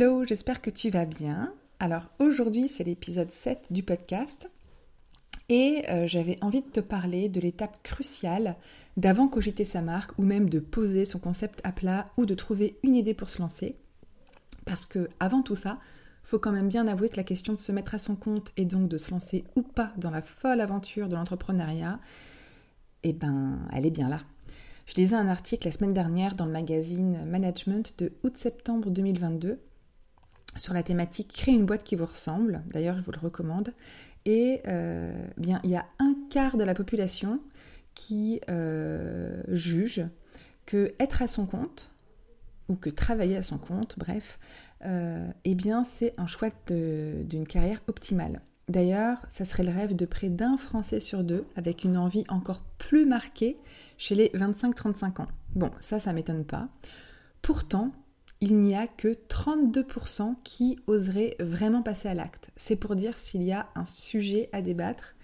Hello, j'espère que tu vas bien. Alors aujourd'hui c'est l'épisode 7 du podcast et euh, j'avais envie de te parler de l'étape cruciale d'avant cogiter sa marque ou même de poser son concept à plat ou de trouver une idée pour se lancer. Parce que avant tout ça, faut quand même bien avouer que la question de se mettre à son compte et donc de se lancer ou pas dans la folle aventure de l'entrepreneuriat, eh ben, elle est bien là. Je lisais un article la semaine dernière dans le magazine Management de août-septembre 2022 sur la thématique Créer une boîte qui vous ressemble. D'ailleurs, je vous le recommande. Et euh, bien, il y a un quart de la population qui euh, juge que être à son compte ou que travailler à son compte, bref, euh, eh bien, c'est un choix d'une carrière optimale. D'ailleurs, ça serait le rêve de près d'un Français sur deux, avec une envie encore plus marquée chez les 25-35 ans. Bon, ça, ça m'étonne pas. Pourtant, il n'y a que 32% qui oseraient vraiment passer à l'acte. C'est pour dire s'il y a un sujet à débattre,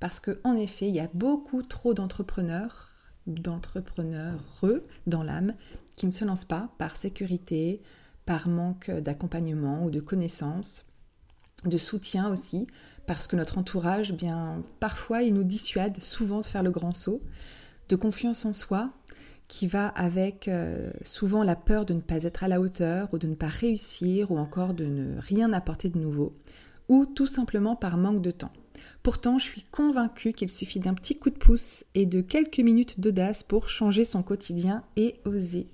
parce qu'en effet, il y a beaucoup trop d'entrepreneurs, d'entrepreneurs dans l'âme, qui ne se lancent pas par sécurité, par manque d'accompagnement ou de connaissances, de soutien aussi, parce que notre entourage, bien, parfois, il nous dissuade souvent de faire le grand saut, de confiance en soi, qui va avec euh, souvent la peur de ne pas être à la hauteur ou de ne pas réussir ou encore de ne rien apporter de nouveau, ou tout simplement par manque de temps. Pourtant, je suis convaincue qu'il suffit d'un petit coup de pouce et de quelques minutes d'audace pour changer son quotidien et oser.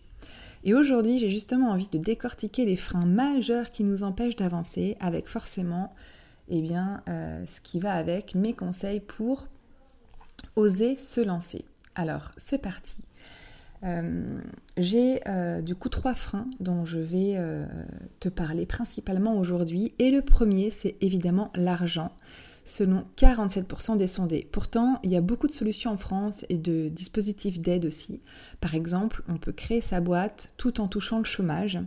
Et aujourd'hui, j'ai justement envie de décortiquer les freins majeurs qui nous empêchent d'avancer avec forcément eh bien, euh, ce qui va avec mes conseils pour oser se lancer. Alors, c'est parti. Euh, j'ai euh, du coup trois freins dont je vais euh, te parler principalement aujourd'hui. Et le premier, c'est évidemment l'argent, selon 47% des sondés. Pourtant, il y a beaucoup de solutions en France et de dispositifs d'aide aussi. Par exemple, on peut créer sa boîte tout en touchant le chômage.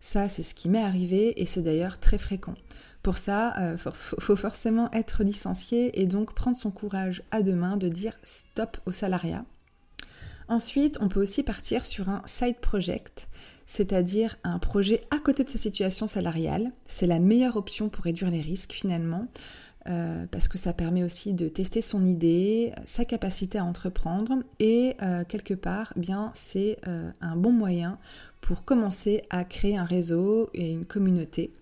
Ça, c'est ce qui m'est arrivé et c'est d'ailleurs très fréquent. Pour ça, il faut forcément être licencié et donc prendre son courage à deux mains de dire stop au salariat. Ensuite, on peut aussi partir sur un side project, c'est-à-dire un projet à côté de sa situation salariale. C'est la meilleure option pour réduire les risques finalement, euh, parce que ça permet aussi de tester son idée, sa capacité à entreprendre, et euh, quelque part, bien, c'est euh, un bon moyen pour commencer à créer un réseau et une communauté.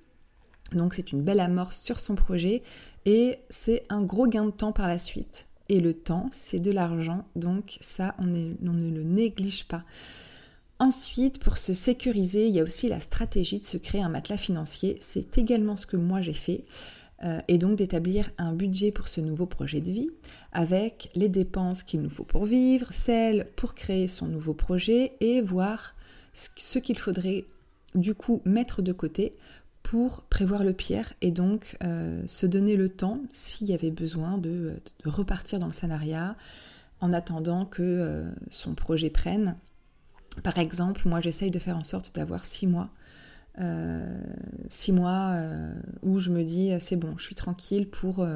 Donc c'est une belle amorce sur son projet et c'est un gros gain de temps par la suite. Et le temps, c'est de l'argent, donc ça, on, ne le néglige pas. Ensuite, pour se sécuriser, il y a aussi la stratégie de se créer un matelas financier. C'est également ce que moi j'ai fait. Euh, et donc d'établir un budget pour ce nouveau projet de vie, avec les dépenses qu'il nous faut pour vivre, celles pour créer son nouveau projet, et voir ce qu'il faudrait du coup mettre de côté pour prévoir le pire et donc euh, se donner le temps, s'il y avait besoin, de, repartir dans le salariat en attendant que euh, son projet prenne. Par exemple, moi j'essaye de faire en sorte d'avoir six mois. Euh, six mois où je me dis c'est bon, je suis tranquille pour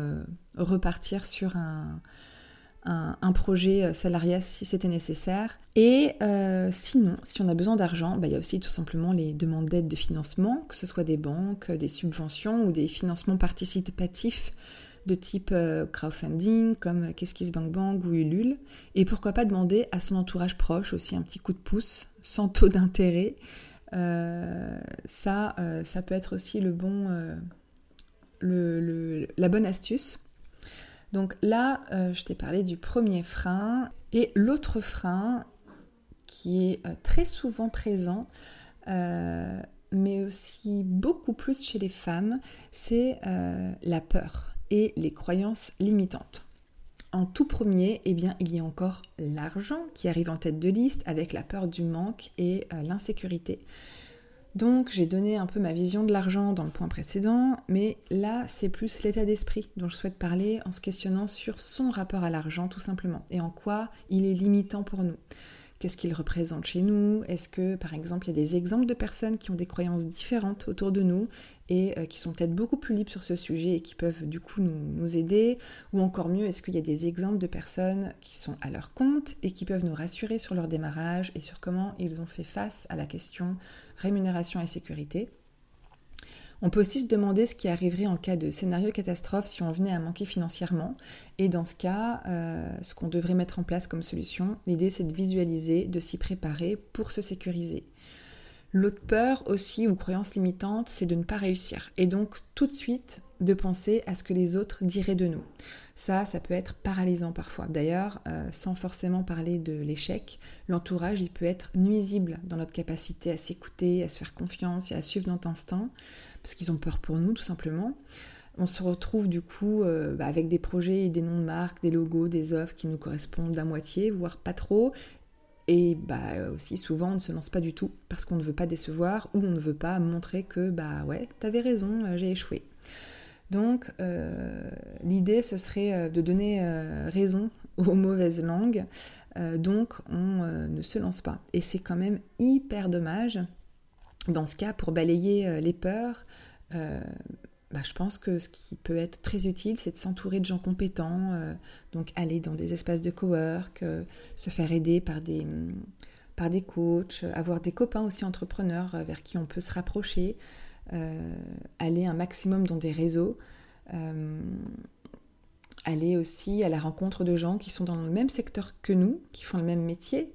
repartir sur un, un, projet euh, salariat si c'était nécessaire. Et euh, sinon, si on a besoin d'argent, bah, il y a aussi tout simplement les demandes d'aide de financement, que ce soit des banques, des subventions ou des financements participatifs de type euh, crowdfunding comme KissKissBankBank ou Ulule. Et pourquoi pas demander à son entourage proche aussi un petit coup de pouce sans taux d'intérêt. ça, ça peut être aussi le bon, le, la bonne astuce. Donc là, euh, je t'ai parlé du premier frein. Et l'autre frein, qui est euh, très souvent présent, euh, mais aussi beaucoup plus chez les femmes, c'est la peur et les croyances limitantes. En tout premier, eh bien, il y a encore l'argent qui arrive en tête de liste avec la peur du manque et l'insécurité. Donc j'ai donné un peu ma vision de l'argent dans le point précédent, mais là c'est plus l'état d'esprit dont je souhaite parler en se questionnant sur son rapport à l'argent tout simplement et en quoi il est limitant pour nous. Qu'est-ce qu'il représente chez nous? Est-ce que par exemple il y a des exemples de personnes qui ont des croyances différentes autour de nous et euh, qui sont peut-être beaucoup plus libres sur ce sujet et qui peuvent du coup nous, nous aider? Ou encore mieux, est-ce qu'il y a des exemples de personnes qui sont à leur compte et qui peuvent nous rassurer sur leur démarrage et sur comment ils ont fait face à la question rémunération et sécurité. On peut aussi se demander ce qui arriverait en cas de scénario catastrophe si on venait à manquer financièrement. Et dans ce cas, euh, ce qu'on devrait mettre en place comme solution, l'idée c'est de visualiser, de s'y préparer pour se sécuriser. L'autre peur aussi ou croyance limitante, c'est de ne pas réussir. Et donc tout de suite de penser à ce que les autres diraient de nous. Ça, ça peut être paralysant parfois. D'ailleurs, euh, sans forcément parler de l'échec, l'entourage, il peut être nuisible dans notre capacité à s'écouter, à se faire confiance et à suivre notre instinct, parce qu'ils ont peur pour nous tout simplement. On se retrouve du coup euh, bah, avec des projets et des noms de marques, des logos, des offres qui nous correspondent à moitié, voire pas trop, et bah aussi souvent on ne se lance pas du tout parce qu'on ne veut pas décevoir ou on ne veut pas montrer que bah ouais, t'avais raison, euh, j'ai échoué. Donc euh, l'idée ce serait euh, de donner raison aux mauvaises langues, donc on ne se lance pas. Et c'est quand même hyper dommage dans ce cas pour balayer les peurs. Bah, je pense que ce qui peut être très utile, c'est de s'entourer de gens compétents, euh, donc aller dans des espaces de cowork, euh, se faire aider par des, par des coachs, avoir des copains aussi entrepreneurs euh, vers qui on peut se rapprocher, aller un maximum dans des réseaux, aller aussi à la rencontre de gens qui sont dans le même secteur que nous, qui font le même métier,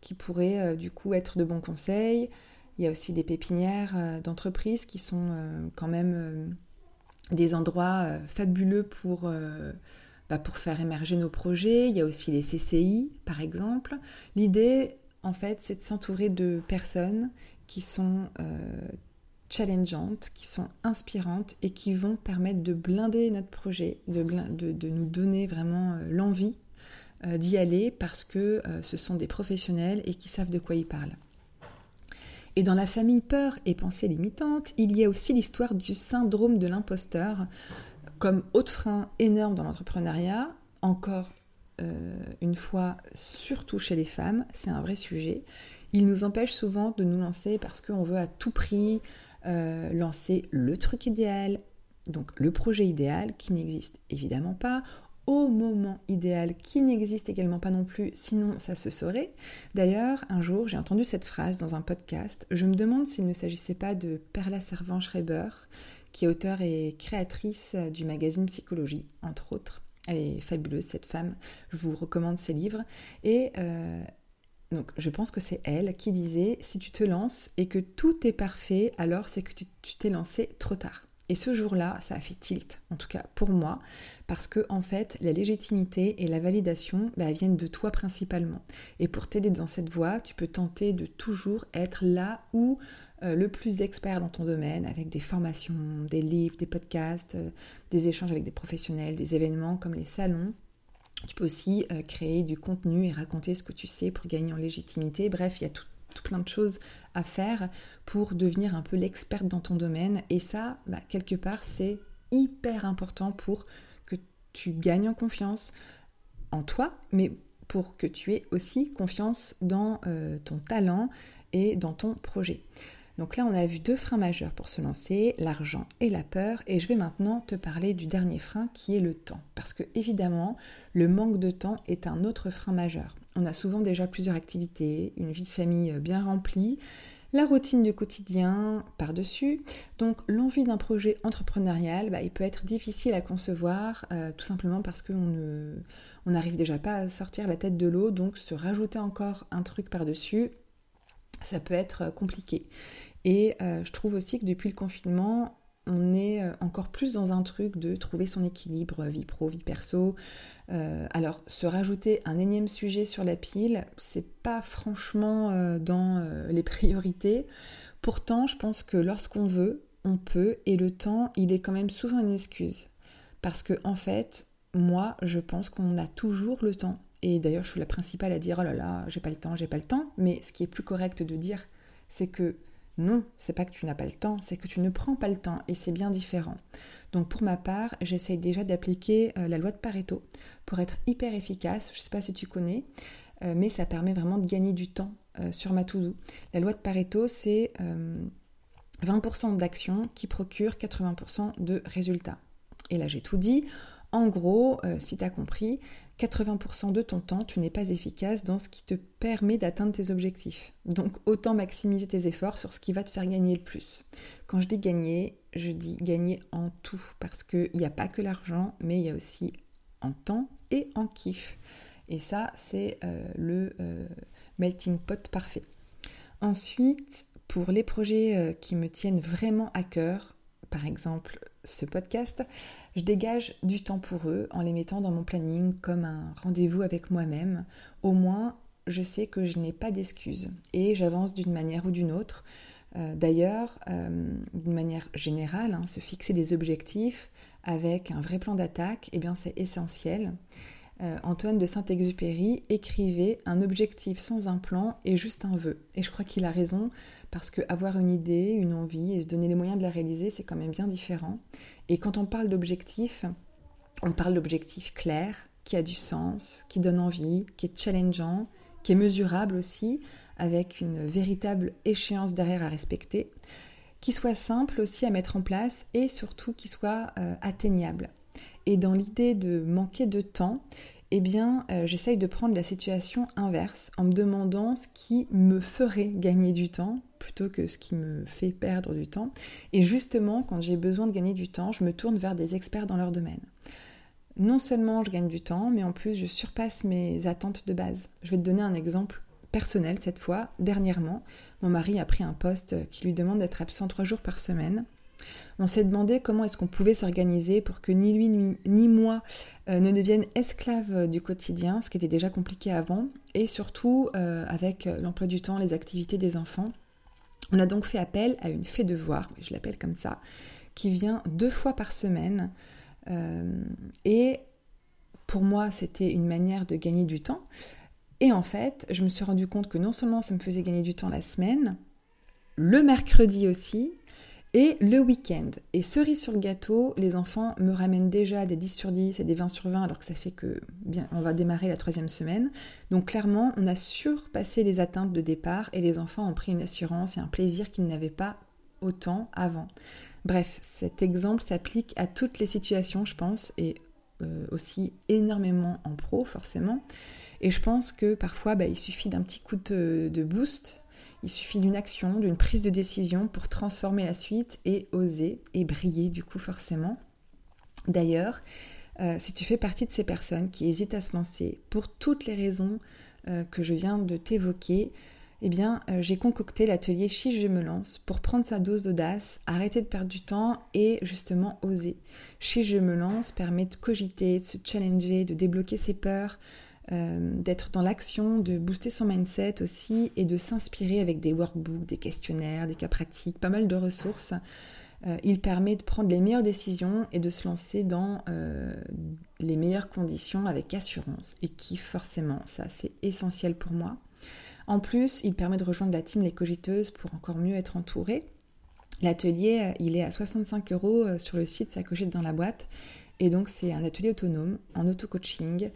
qui pourraient du coup être de bons conseils. Il y a aussi des pépinières d'entreprises qui sont quand même des endroits euh, fabuleux pour, euh, bah, pour faire émerger nos projets. Il y a aussi les CCI, par exemple. L'idée, en fait, c'est de s'entourer de personnes qui sont euh, challengeantes, qui sont inspirantes et qui vont permettre de blinder notre projet, de, de, nous donner vraiment l'envie d'y aller parce que ce sont des professionnels et qui savent de quoi ils parlent. Et dans la famille peur et pensée limitante, il y a aussi l'histoire du syndrome de l'imposteur comme autre frein énorme dans l'entrepreneuriat. Encore euh, une fois, surtout chez les femmes, c'est un vrai sujet. Il nous empêche souvent de nous lancer parce qu'on veut à tout prix euh, lancer le truc idéal, donc le projet idéal qui n'existe évidemment pas au moment idéal qui n'existe également pas non plus, sinon ça se saurait. D'ailleurs, un jour, j'ai entendu cette phrase dans un podcast. Je me demande s'il ne s'agissait pas de Perla Servan-Schreiber, qui est auteure et créatrice du magazine Psychologie, entre autres. Elle est fabuleuse, cette femme. Je vous recommande ses livres. Et euh, donc, je pense que c'est elle qui disait si tu te lances et que tout est parfait, alors c'est que tu t'es lancé trop tard. Et ce jour-là, ça a fait tilt, en tout cas pour moi, parce que en fait, la légitimité et la validation bah, viennent de toi principalement. Et pour t'aider dans cette voie, tu peux tenter de toujours être là où euh, le plus expert dans ton domaine, avec des formations, des livres, des podcasts, euh, des échanges avec des professionnels, des événements comme les salons. Tu peux aussi euh, créer du contenu et raconter ce que tu sais pour gagner en légitimité. Bref, il y a tout plein de choses à faire pour devenir un peu l'experte dans ton domaine. Et ça, bah, quelque part, c'est hyper important pour que tu gagnes en confiance en toi, mais pour que tu aies aussi confiance dans euh, ton talent et dans ton projet. Donc là, on a vu deux freins majeurs pour se lancer, l'argent et la peur, et je vais maintenant te parler du dernier frein qui est le temps. Parce que évidemment, le manque de temps est un autre frein majeur. On a souvent déjà plusieurs activités, une vie de famille bien remplie, la routine du quotidien par-dessus. Donc l'envie d'un projet entrepreneurial, bah, il peut être difficile à concevoir, euh, tout simplement parce qu'on n'arrive déjà pas à sortir la tête de l'eau, donc se rajouter encore un truc par-dessus, ça peut être euh, compliqué. Et euh, je trouve aussi que depuis le confinement, on est euh, encore plus dans un truc de trouver son équilibre vie pro, vie perso. alors, se rajouter un énième sujet sur la pile, c'est pas franchement dans les priorités. Pourtant, je pense que lorsqu'on veut, on peut, et le temps, il est quand même souvent une excuse. Parce que, en fait, moi, je pense qu'on a toujours le temps. Et d'ailleurs, je suis la principale à dire oh là là, j'ai pas le temps, j'ai pas le temps. Mais ce qui est plus correct de dire, c'est que Non, c'est pas que tu n'as pas le temps, c'est que tu ne prends pas le temps et c'est bien différent. Donc pour ma part, j'essaye déjà d'appliquer euh, la loi de Pareto pour être hyper efficace. Je sais pas si tu connais, euh, mais ça permet vraiment de gagner du temps euh, sur ma to-do. La loi de Pareto, c'est 20% d'actions qui procurent 80% de résultats. Et là, j'ai tout dit. En gros, si tu as compris, 80% de ton temps, tu n'es pas efficace dans ce qui te permet d'atteindre tes objectifs. Donc autant maximiser tes efforts sur ce qui va te faire gagner le plus. Quand je dis gagner, je dis gagner en tout, parce qu'il n'y a pas que l'argent, mais il y a aussi en temps et en kiff. Et ça, c'est euh, le euh, melting pot parfait. Ensuite, pour les projets euh, qui me tiennent vraiment à cœur, par exemple ce podcast, je dégage du temps pour eux en les mettant dans mon planning comme un rendez-vous avec moi-même. Au moins, je sais que je n'ai pas d'excuses et j'avance d'une manière ou d'une autre. Euh, d'ailleurs, euh, d'une manière générale, hein, se fixer des objectifs avec un vrai plan d'attaque, eh c'est essentiel. Euh, Antoine de Saint-Exupéry écrivait Un objectif sans un plan est juste un vœu. Et je crois qu'il a raison, parce qu'avoir une idée, une envie et se donner les moyens de la réaliser, c'est quand même bien différent. Et quand on parle d'objectif, on parle d'objectif clair, qui a du sens, qui donne envie, qui est challengeant, qui est mesurable aussi, avec une véritable échéance derrière à respecter, qui soit simple aussi à mettre en place et surtout qui soit euh, atteignable. Et dans l'idée de manquer de temps, eh bien, euh, j'essaye de prendre la situation inverse en me demandant ce qui me ferait gagner du temps plutôt que ce qui me fait perdre du temps. Et justement, quand j'ai besoin de gagner du temps, je me tourne vers des experts dans leur domaine. Non seulement je gagne du temps, mais en plus je surpasse mes attentes de base. Je vais te donner un exemple personnel cette fois. Dernièrement, mon mari a pris un poste qui lui demande d'être absent trois jours par semaine. On s'est demandé comment est-ce qu'on pouvait s'organiser pour que ni lui ni, moi euh, ne deviennent esclaves du quotidien, ce qui était déjà compliqué avant, et surtout euh, avec l'emploi du temps, les activités des enfants. On a donc fait appel à une fée de voir, je l'appelle comme ça, qui vient deux fois par semaine. Euh, et pour moi, c'était une manière de gagner du temps. Et en fait, je me suis rendu compte que non seulement ça me faisait gagner du temps la semaine, le mercredi aussi, et le week-end. Et cerise sur le gâteau, les enfants me ramènent déjà des 10 sur 10 et des 20 sur 20 alors que ça fait que bien on va démarrer la troisième semaine. Donc clairement, on a surpassé les atteintes de départ et les enfants ont pris une assurance et un plaisir qu'ils n'avaient pas autant avant. Bref, cet exemple s'applique à toutes les situations, je pense, et euh, aussi énormément en pro, forcément. Et je pense que parfois, bah, il suffit d'un petit coup de boost il suffit d'une action, d'une prise de décision pour transformer la suite et oser et briller du coup forcément. D'ailleurs, euh, si tu fais partie de ces personnes qui hésitent à se lancer pour toutes les raisons euh, que je viens de t'évoquer, eh bien, euh, j'ai concocté l'atelier Chiche Je me lance pour prendre sa dose d'audace, arrêter de perdre du temps et justement oser. Chiche Je me lance permet de cogiter, de se challenger, de débloquer ses peurs, euh, d'être dans l'action, de booster son mindset aussi et de s'inspirer avec des workbooks, des questionnaires, des cas pratiques, pas mal de ressources. Euh, il permet de prendre les meilleures décisions et de se lancer dans euh, les meilleures conditions avec assurance et qui forcément, ça c'est essentiel pour moi. En plus, il permet de rejoindre la team Les Cogiteuses pour encore mieux être entouré. L'atelier, il est à 65 euros sur le site, ça cogite dans la boîte. Et donc c'est un atelier autonome en auto-coaching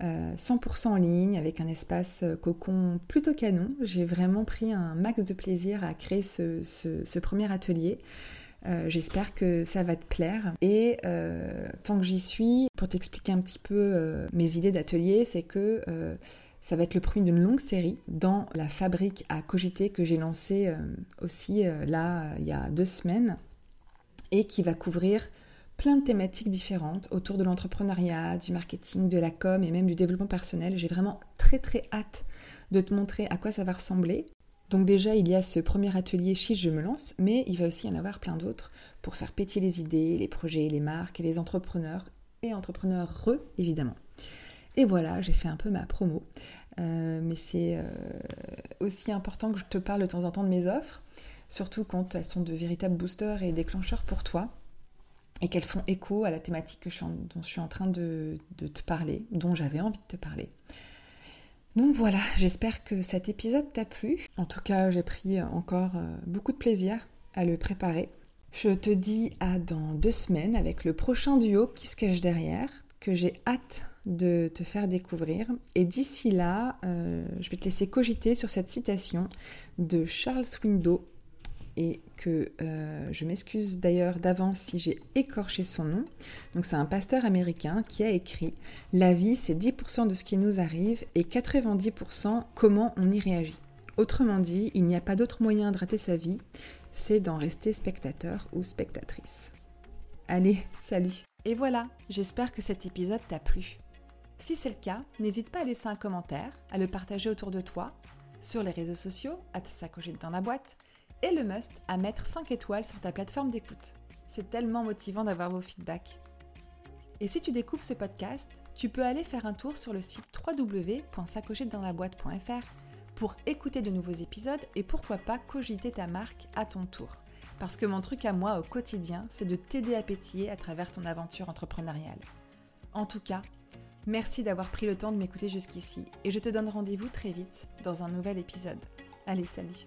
100% euh, en ligne avec un espace euh, cocon plutôt canon. J'ai vraiment pris un max de plaisir à créer ce, premier atelier. Euh, j'espère que ça va te plaire. Et tant que j'y suis, pour t'expliquer un petit peu mes idées d'atelier, c'est que ça va être le premier d'une longue série dans la fabrique à cogiter que j'ai lancée aussi là il y a deux semaines et qui va couvrir plein de thématiques différentes autour de l'entrepreneuriat, du marketing, de la com et même du développement personnel. J'ai vraiment très très hâte de te montrer à quoi ça va ressembler. Donc déjà, il y a ce premier atelier Chiche, je me lance, mais il va aussi en avoir plein d'autres pour faire péter les idées, les projets, les marques, les entrepreneurs et entrepreneurs re, évidemment. Et voilà, j'ai fait un peu ma promo. Euh, mais c'est euh, aussi important que je te parle de temps en temps de mes offres, surtout quand elles sont de véritables boosters et déclencheurs pour toi et qu'elles font écho à la thématique dont je suis en train de, te parler, dont j'avais envie de te parler. Donc voilà, j'espère que cet épisode t'a plu. En tout cas, j'ai pris encore euh, beaucoup de plaisir à le préparer. Je te dis à dans deux semaines avec le prochain duo qui se cache derrière, que j'ai hâte de te faire découvrir. Et d'ici là, euh, je vais te laisser cogiter sur cette citation de Charles Swindoll et que euh, je m'excuse d'ailleurs d'avance si j'ai écorché son nom. Donc c'est un pasteur américain qui a écrit La vie c'est 10% de ce qui nous arrive et 90% comment on y réagit. Autrement dit, il n'y a pas d'autre moyen de rater sa vie, c'est d'en rester spectateur ou spectatrice. Allez, salut Et voilà, j'espère que cet épisode t'a plu. Si c'est le cas, n'hésite pas à laisser un commentaire, à le partager autour de toi, sur les réseaux sociaux, à te dans la boîte, et le must à mettre 5 étoiles sur ta plateforme d'écoute. C'est tellement motivant d'avoir vos feedbacks. Et si tu découvres ce podcast, tu peux aller faire un tour sur le site www.sacochettedans-la-boîte.fr pour écouter de nouveaux épisodes et pourquoi pas cogiter ta marque à ton tour. Parce que mon truc à moi au quotidien, c'est de t'aider à pétiller à travers ton aventure entrepreneuriale. En tout cas, merci d'avoir pris le temps de m'écouter jusqu'ici et je te donne rendez-vous très vite dans un nouvel épisode. Allez, salut